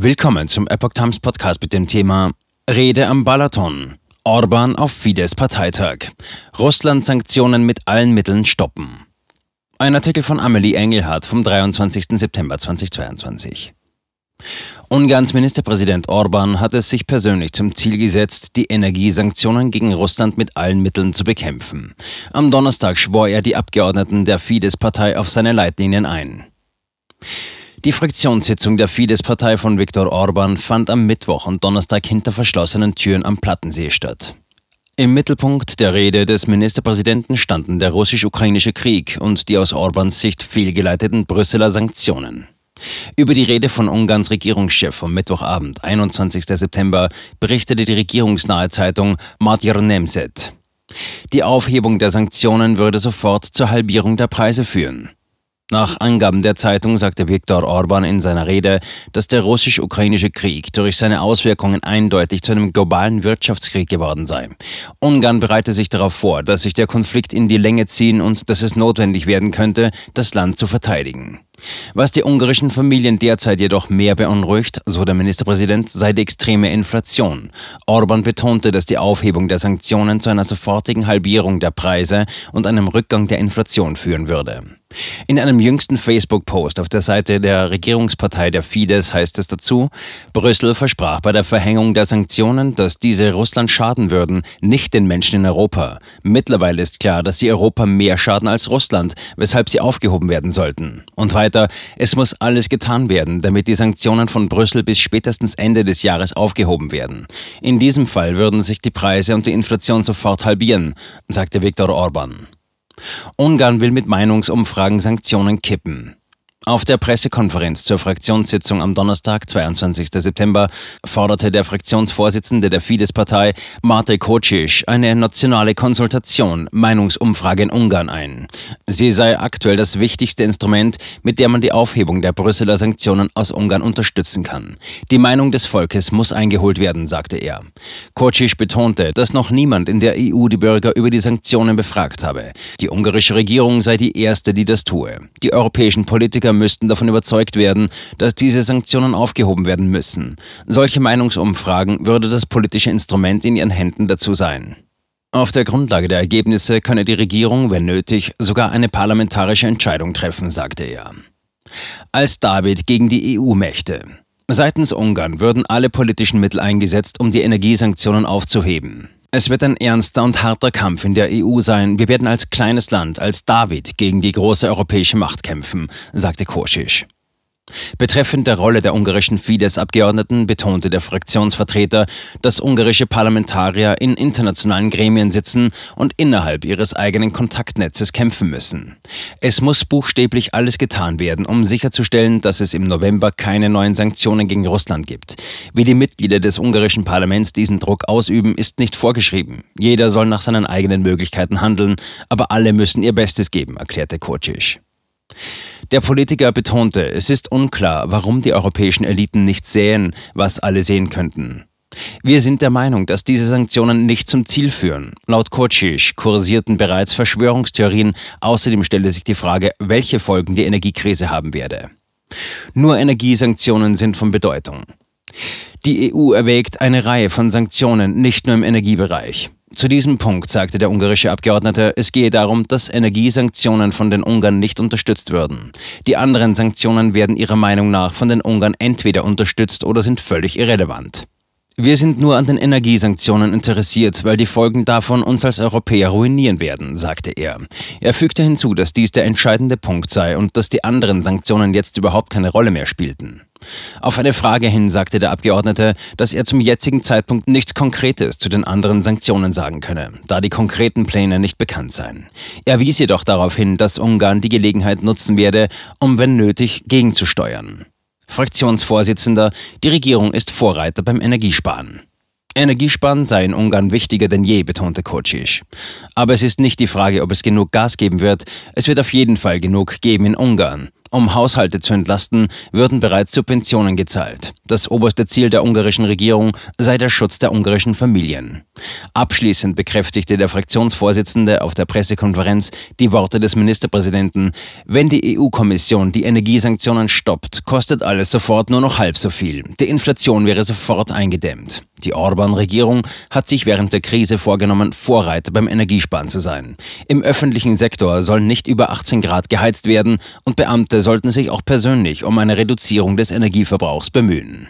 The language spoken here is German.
Willkommen zum Epoch Times Podcast mit dem Thema Rede am Balaton. Orban auf Fidesz Parteitag. Russland Sanktionen mit allen Mitteln stoppen. Ein Artikel von Amelie Engelhardt vom 23. September 2022. Ungarns Ministerpräsident Orban hat es sich persönlich zum Ziel gesetzt, die Energiesanktionen gegen Russland mit allen Mitteln zu bekämpfen. Am Donnerstag schwor er die Abgeordneten der Fidesz-Partei auf seine Leitlinien ein. Die Fraktionssitzung der Fidesz-Partei von Viktor Orban fand am Mittwoch und Donnerstag hinter verschlossenen Türen am Plattensee statt. Im Mittelpunkt der Rede des Ministerpräsidenten standen der russisch-ukrainische Krieg und die aus Orbans Sicht fehlgeleiteten Brüsseler Sanktionen. Über die Rede von Ungarns Regierungschef vom Mittwochabend, 21. September, berichtete die regierungsnahe Zeitung Magyar Nemzet. Die Aufhebung der Sanktionen würde sofort zur Halbierung der Preise führen. Nach Angaben der Zeitung sagte Viktor Orban in seiner Rede, dass der russisch-ukrainische Krieg durch seine Auswirkungen eindeutig zu einem globalen Wirtschaftskrieg geworden sei. Ungarn bereite sich darauf vor, dass sich der Konflikt in die Länge ziehen und dass es notwendig werden könnte, das Land zu verteidigen. Was die ungarischen Familien derzeit jedoch mehr beunruhigt, so der Ministerpräsident, sei die extreme Inflation. Orban betonte, dass die Aufhebung der Sanktionen zu einer sofortigen Halbierung der Preise und einem Rückgang der Inflation führen würde. In einem jüngsten Facebook-Post auf der Seite der Regierungspartei der Fidesz heißt es dazu, Brüssel versprach bei der Verhängung der Sanktionen, dass diese Russland schaden würden, nicht den Menschen in Europa. Mittlerweile ist klar, dass sie Europa mehr schaden als Russland, weshalb sie aufgehoben werden sollten. Und weiter, es muss alles getan werden, damit die Sanktionen von Brüssel bis spätestens Ende des Jahres aufgehoben werden. In diesem Fall würden sich die Preise und die Inflation sofort halbieren, sagte Viktor Orban. Ungarn will mit Meinungsumfragen Sanktionen kippen. Auf der Pressekonferenz zur Fraktionssitzung am Donnerstag, 22. September, forderte der Fraktionsvorsitzende der Fidesz-Partei, Mate Kocic, eine nationale Konsultation, Meinungsumfrage in Ungarn ein. Sie sei aktuell das wichtigste Instrument, mit dem man die Aufhebung der Brüsseler Sanktionen aus Ungarn unterstützen kann. Die Meinung des Volkes muss eingeholt werden, sagte er. Kocic betonte, dass noch niemand in der EU die Bürger über die Sanktionen befragt habe. Die ungarische Regierung sei die erste, die das tue. Die europäischen Politiker müssten davon überzeugt werden, dass diese Sanktionen aufgehoben werden müssen. Solche Meinungsumfragen würde das politische Instrument in ihren Händen dazu sein. Auf der Grundlage der Ergebnisse könne die Regierung, wenn nötig, sogar eine parlamentarische Entscheidung treffen, sagte er. Als David gegen die EU-Mächte. Seitens Ungarn würden alle politischen Mittel eingesetzt, um die Energiesanktionen aufzuheben. Es wird ein ernster und harter Kampf in der EU sein. Wir werden als kleines Land, als David gegen die große europäische Macht kämpfen, sagte Koschisch. Betreffend der Rolle der ungarischen Fidesz-Abgeordneten betonte der Fraktionsvertreter, dass ungarische Parlamentarier in internationalen Gremien sitzen und innerhalb ihres eigenen Kontaktnetzes kämpfen müssen. Es muss buchstäblich alles getan werden, um sicherzustellen, dass es im November keine neuen Sanktionen gegen Russland gibt. Wie die Mitglieder des ungarischen Parlaments diesen Druck ausüben, ist nicht vorgeschrieben. Jeder soll nach seinen eigenen Möglichkeiten handeln, aber alle müssen ihr Bestes geben, erklärte Kocic. Der Politiker betonte, es ist unklar, warum die europäischen Eliten nicht sehen, was alle sehen könnten. Wir sind der Meinung, dass diese Sanktionen nicht zum Ziel führen. Laut Kocic kursierten bereits Verschwörungstheorien. Außerdem stelle sich die Frage, welche Folgen die Energiekrise haben werde. Nur Energiesanktionen sind von Bedeutung. Die EU erwägt eine Reihe von Sanktionen, nicht nur im Energiebereich. Zu diesem Punkt sagte der ungarische Abgeordnete, es gehe darum, dass Energiesanktionen von den Ungarn nicht unterstützt würden. Die anderen Sanktionen werden ihrer Meinung nach von den Ungarn entweder unterstützt oder sind völlig irrelevant. Wir sind nur an den Energiesanktionen interessiert, weil die Folgen davon uns als Europäer ruinieren werden, sagte er. Er fügte hinzu, dass dies der entscheidende Punkt sei und dass die anderen Sanktionen jetzt überhaupt keine Rolle mehr spielten. Auf eine Frage hin sagte der Abgeordnete, dass er zum jetzigen Zeitpunkt nichts Konkretes zu den anderen Sanktionen sagen könne, da die konkreten Pläne nicht bekannt seien. Er wies jedoch darauf hin, dass Ungarn die Gelegenheit nutzen werde, um wenn nötig gegenzusteuern. Fraktionsvorsitzender, die Regierung ist Vorreiter beim Energiesparen. Energiesparen sei in Ungarn wichtiger denn je, betonte Kocic. Aber es ist nicht die Frage, ob es genug Gas geben wird. Es wird auf jeden Fall genug geben in Ungarn. Um Haushalte zu entlasten, würden bereits Subventionen gezahlt. Das oberste Ziel der ungarischen Regierung sei der Schutz der ungarischen Familien. Abschließend bekräftigte der Fraktionsvorsitzende auf der Pressekonferenz die Worte des Ministerpräsidenten, wenn die EU-Kommission die Energiesanktionen stoppt, kostet alles sofort nur noch halb so viel. Die Inflation wäre sofort eingedämmt. Die Orban-Regierung hat sich während der Krise vorgenommen, Vorreiter beim Energiesparen zu sein. Im öffentlichen Sektor soll nicht über 18 Grad geheizt werden und Beamte sollten sich auch persönlich um eine Reduzierung des Energieverbrauchs bemühen.